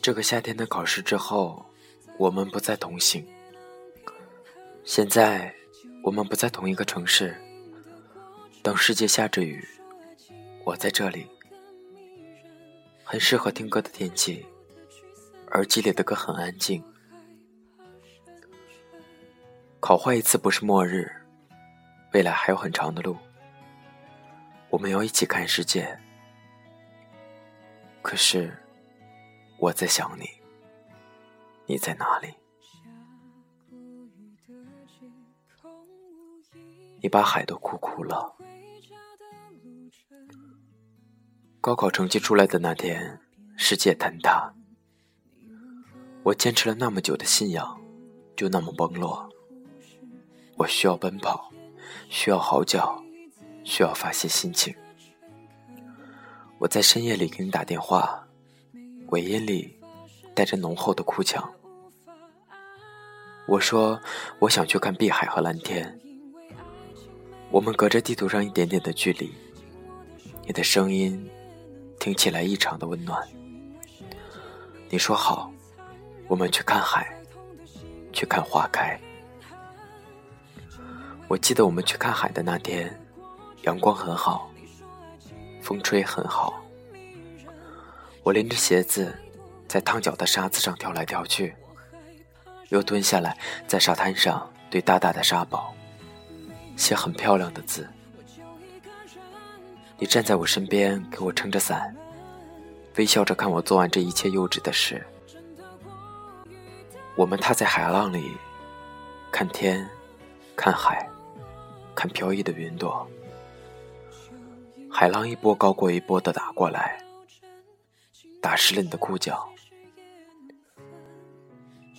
这个夏天的考试之后，我们不再同行。现在，我们不在同一个城市。等世界下着雨，我在这里。很适合听歌的天气，耳机里的歌很安静。考坏一次不是末日，未来还有很长的路。我们要一起看世界。可是。我在想你，你在哪里？你把海都哭哭了。高考成绩出来的那天，世界坍塌。我坚持了那么久的信仰，就那么崩落。我需要奔跑，需要嚎叫，需要发泄心情。我在深夜里给你打电话。尾音里带着浓厚的哭腔。我说：“我想去看碧海和蓝天。”我们隔着地图上一点点的距离，你的声音听起来异常的温暖。你说好，我们去看海，去看花开。我记得我们去看海的那天，阳光很好，风吹很好。我拎着鞋子，在烫脚的沙子上跳来跳去，又蹲下来，在沙滩上对大大的沙堡写很漂亮的字。你站在我身边，给我撑着伞，微笑着看我做完这一切幼稚的事。我们踏在海浪里，看天，看海，看飘逸的云朵。海浪一波高过一波的打过来。打湿了你的裤脚，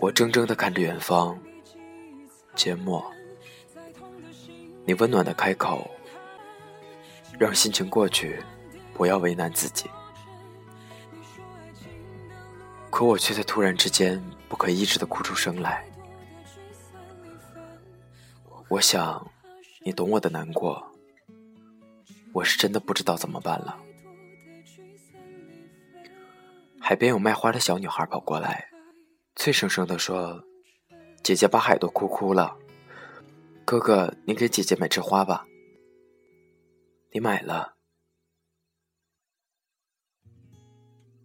我怔怔的看着远方，缄默。你温暖的开口，让心情过去，不要为难自己。可我却在突然之间不可抑制的哭出声来。我想，你懂我的难过，我是真的不知道怎么办了。海边有卖花的小女孩跑过来，脆生生地说：“姐姐把海都哭哭了，哥哥，你给姐姐买枝花吧。”你买了，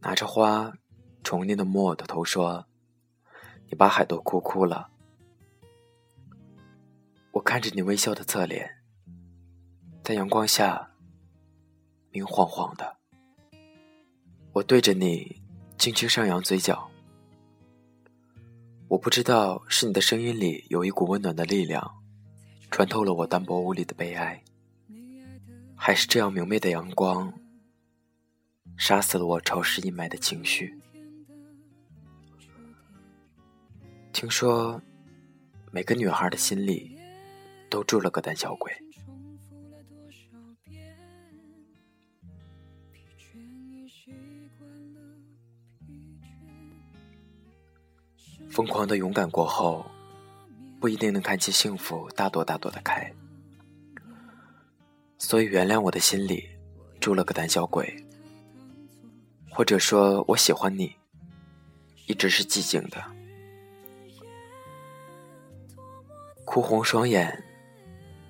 拿着花，宠溺的摸我的头说：“你把海都哭哭了。”我看着你微笑的侧脸，在阳光下明晃晃的，我对着你。轻轻上扬嘴角，我不知道是你的声音里有一股温暖的力量，穿透了我单薄无力的悲哀，还是这样明媚的阳光，杀死了我潮湿阴霾的情绪。听说，每个女孩的心里，都住了个胆小鬼。疯狂的勇敢过后，不一定能看见幸福大朵大朵的开。所以原谅我的心里住了个胆小鬼，或者说我喜欢你，一直是寂静的。哭红双眼，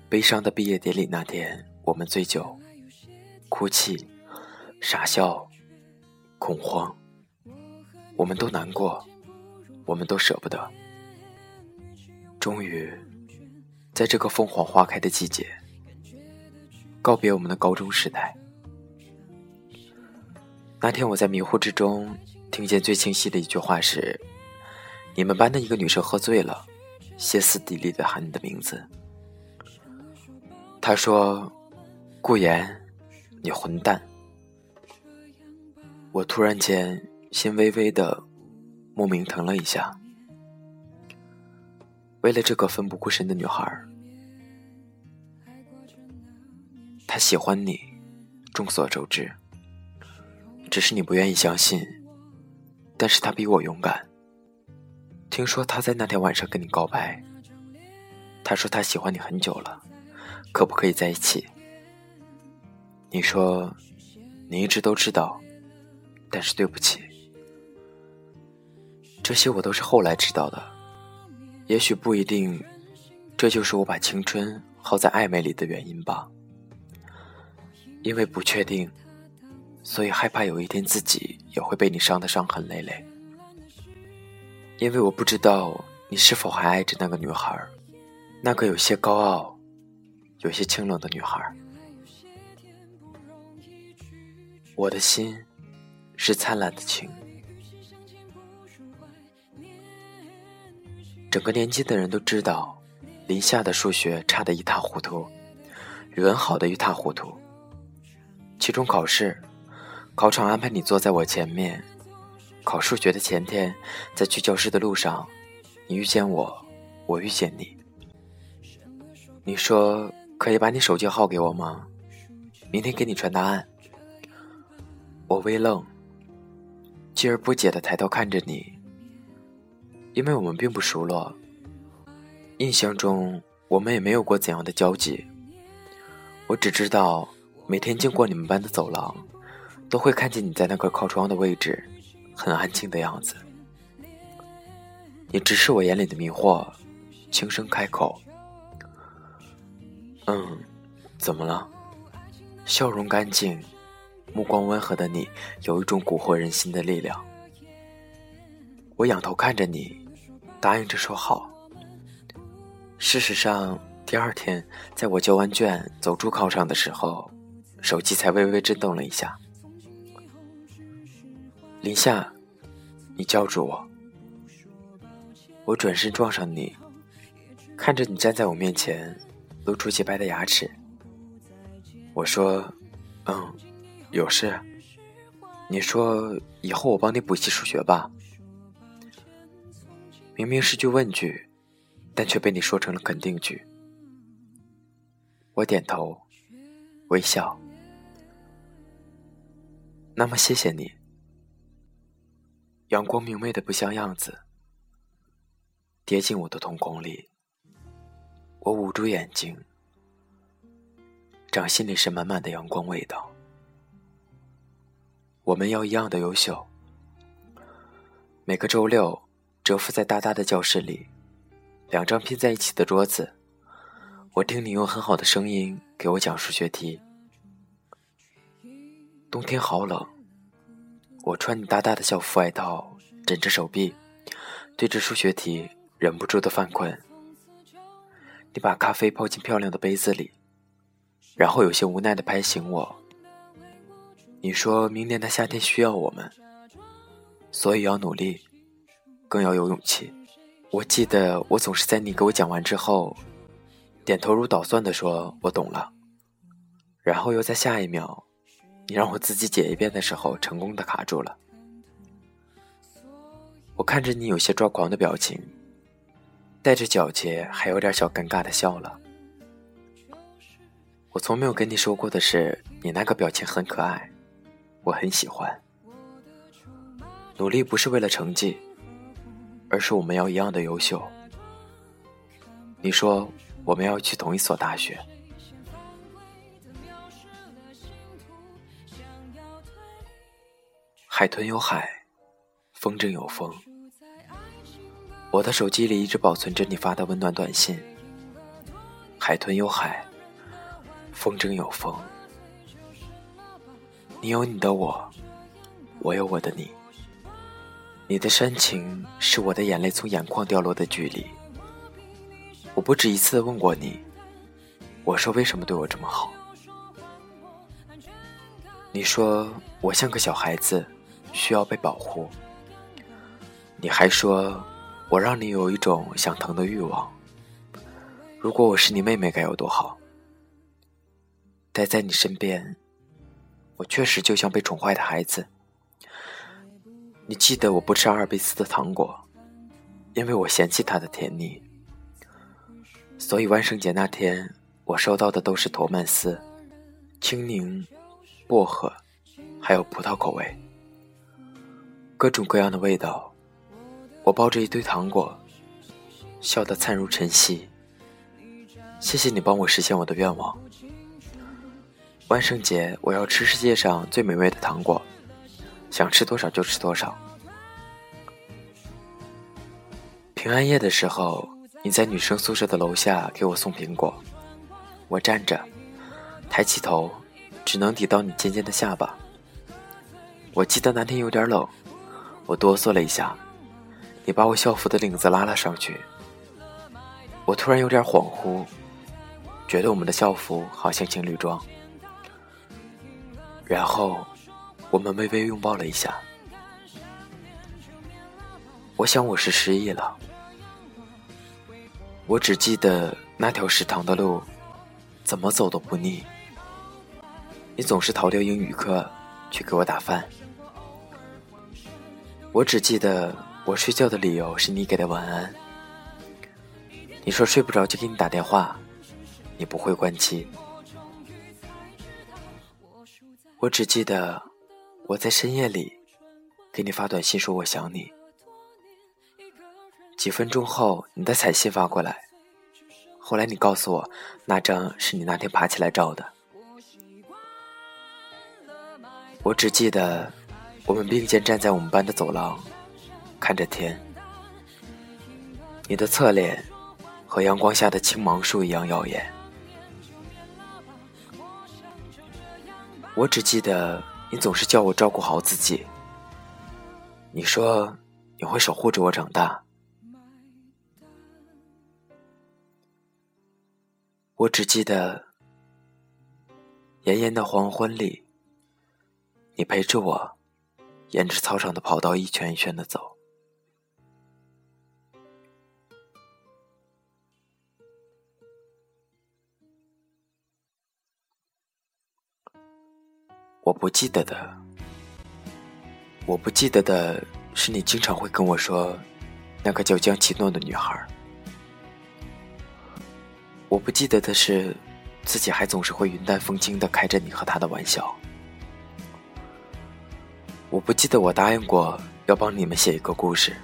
悲伤的毕业典礼那天，我们醉酒，哭泣，傻笑，恐慌，我们都难过。我们都舍不得。终于，在这个凤凰花开的季节，告别我们的高中时代。那天我在迷糊之中，听见最清晰的一句话是：“你们班的一个女生喝醉了，歇斯底里的喊你的名字。”她说：“顾言，你混蛋！”我突然间心微微的。莫名疼了一下。为了这个奋不顾身的女孩，他喜欢你，众所周知。只是你不愿意相信。但是他比我勇敢。听说他在那天晚上跟你告白。他说他喜欢你很久了，可不可以在一起？你说，你一直都知道，但是对不起，这些我都是后来知道的。也许不一定，这就是我把青春耗在暧昧里的原因吧。因为不确定，所以害怕有一天自己也会被你伤得伤痕累累。因为我不知道你是否还爱着那个女孩，那个有些高傲、有些清冷的女孩。我的心是灿烂的情。整个年级的人都知道，林夏的数学差得一塌糊涂，语文好的一塌糊涂。期中考试，考场安排你坐在我前面。考数学的前天，在去教室的路上，你遇见我，我遇见你。你说可以把你手机号给我吗？明天给你传答案。我微愣，继而不解的抬头看着你，因为我们并不熟络，印象中我们也没有过怎样的交集。我只知道每天经过你们班的走廊，都会看见你在那个靠窗的位置，很安静的样子。你直视我眼里的迷惑，轻声开口：“嗯，怎么了？”笑容干净。目光温和的你，有一种蛊惑人心的力量。我仰头看着你，答应着说好。事实上，第二天在我交完卷走出考场的时候，手机才微微震动了一下。林夏，你叫住我。我转身撞上你，看着你站在我面前，露出洁白的牙齿。我说：“嗯。”有事？你说以后我帮你补习数学吧。明明是句问句，但却被你说成了肯定句。我点头，微笑。那么谢谢你。阳光明媚的不像样子，跌进我的瞳孔里。我捂住眼睛，掌心里是满满的阳光味道。我们要一样的优秀。每个周六，蛰伏在大大的教室里，两张拼在一起的桌子，我听你用很好的声音给我讲数学题。冬天好冷，我穿你大大的校服外套，枕着手臂，对着数学题忍不住的犯困。你把咖啡泡进漂亮的杯子里，然后有些无奈的拍醒我。你说明年的夏天需要我们，所以要努力，更要有勇气。我记得我总是在你给我讲完之后，点头如捣蒜的说“我懂了”，然后又在下一秒，你让我自己解一遍的时候，成功的卡住了。我看着你有些抓狂的表情，带着皎洁，还有点小尴尬的笑了。我从没有跟你说过的是，你那个表情很可爱。我很喜欢，努力不是为了成绩，而是我们要一样的优秀。你说我们要去同一所大学。海豚有海，风筝有风。我的手机里一直保存着你发的温暖短信。海豚有海，风筝有风。你有你的我，我有我的你。你的深情是我的眼泪从眼眶掉落的距离。我不止一次问过你，我说为什么对我这么好？你说我像个小孩子，需要被保护。你还说我让你有一种想疼的欲望。如果我是你妹妹该有多好，待在你身边。我确实就像被宠坏的孩子。你记得我不吃阿尔卑斯的糖果，因为我嫌弃它的甜腻。所以万圣节那天，我收到的都是托曼斯、青柠、薄荷，还有葡萄口味，各种各样的味道。我抱着一堆糖果，笑得灿如晨曦。谢谢你帮我实现我的愿望。万圣节我要吃世界上最美味的糖果，想吃多少就吃多少。平安夜的时候，你在女生宿舍的楼下给我送苹果，我站着，抬起头，只能抵到你尖尖的下巴。我记得那天有点冷，我哆嗦了一下，你把我校服的领子拉了上去。我突然有点恍惚，觉得我们的校服好像情侣装。然后，我们微微拥抱了一下。我想我是失忆了，我只记得那条食堂的路，怎么走都不腻。你总是逃掉英语课去给我打饭。我只记得我睡觉的理由是你给的晚安。你说睡不着就给你打电话，你不会关机。我只记得我在深夜里给你发短信说我想你。几分钟后你的彩信发过来，后来你告诉我那张是你那天爬起来照的。我只记得。我们并肩站在我们班的走廊，看着天。你的侧脸和阳光下的青芒树一样耀眼。我只记得你总是叫我照顾好自己。你说你会守护着我长大。我只记得炎炎的黄昏里，你陪着我。沿着操场的跑道一圈一圈的走，我不记得的，我不记得的是你经常会跟我说那个叫江奇诺的女孩。我不记得的是自己还总是会云淡风轻的开着你和他的玩笑。我不记得我答应过要帮你们写一个故事，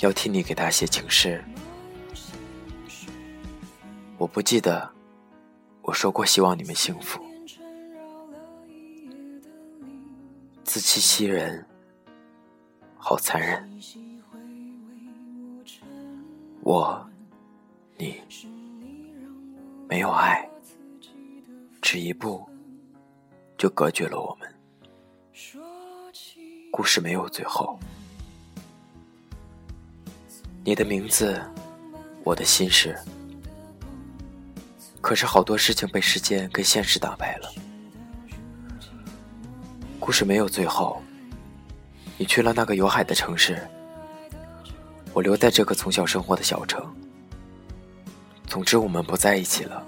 要替你给他写情诗。我不记得我说过希望你们幸福。自欺欺人，好残忍。我，你，没有爱，只一步就隔绝了我们。故事没有最后，你的名字，我的心事。可是好多事情被时间跟现实打败了。故事没有最后，你去了那个有海的城市，我留在这个从小生活的小城。总之，我们不在一起了。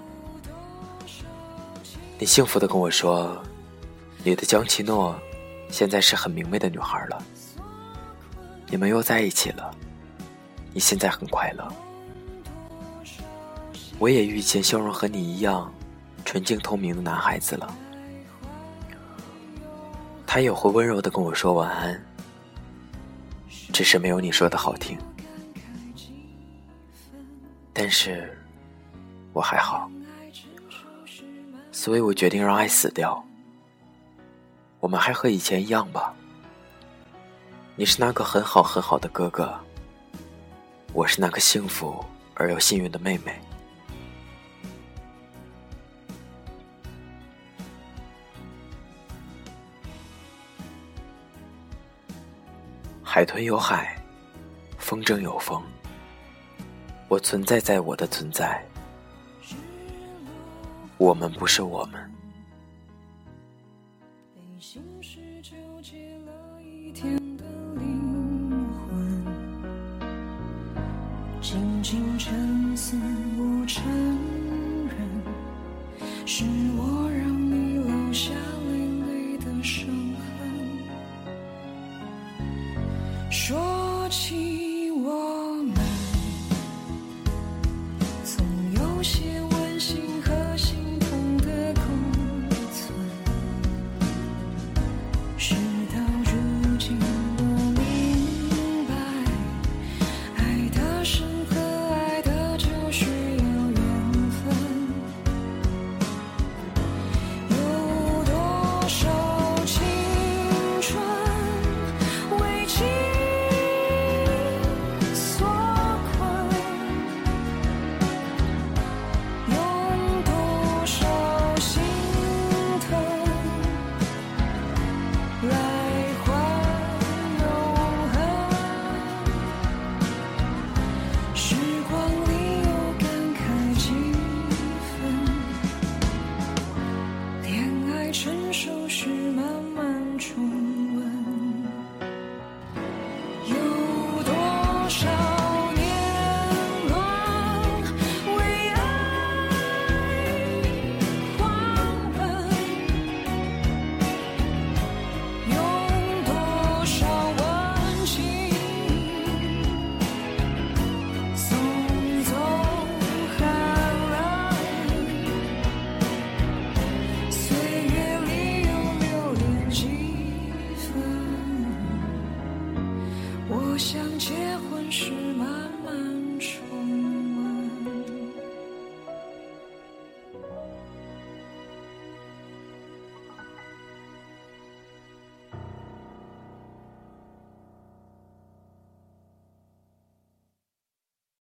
你幸福的跟我说，你的江奇诺。现在是很明媚的女孩了，你们又在一起了，你现在很快乐。我也遇见笑容和你一样纯净透明的男孩子了，他也会温柔的跟我说晚安，只是没有你说的好听。但是我还好，所以我决定让爱死掉。我们还和以前一样吧。你是那个很好很好的哥哥，我是那个幸福而又幸运的妹妹。海豚有海，风筝有风。我存在在我的存在。我们不是我们。静静沉思，是我。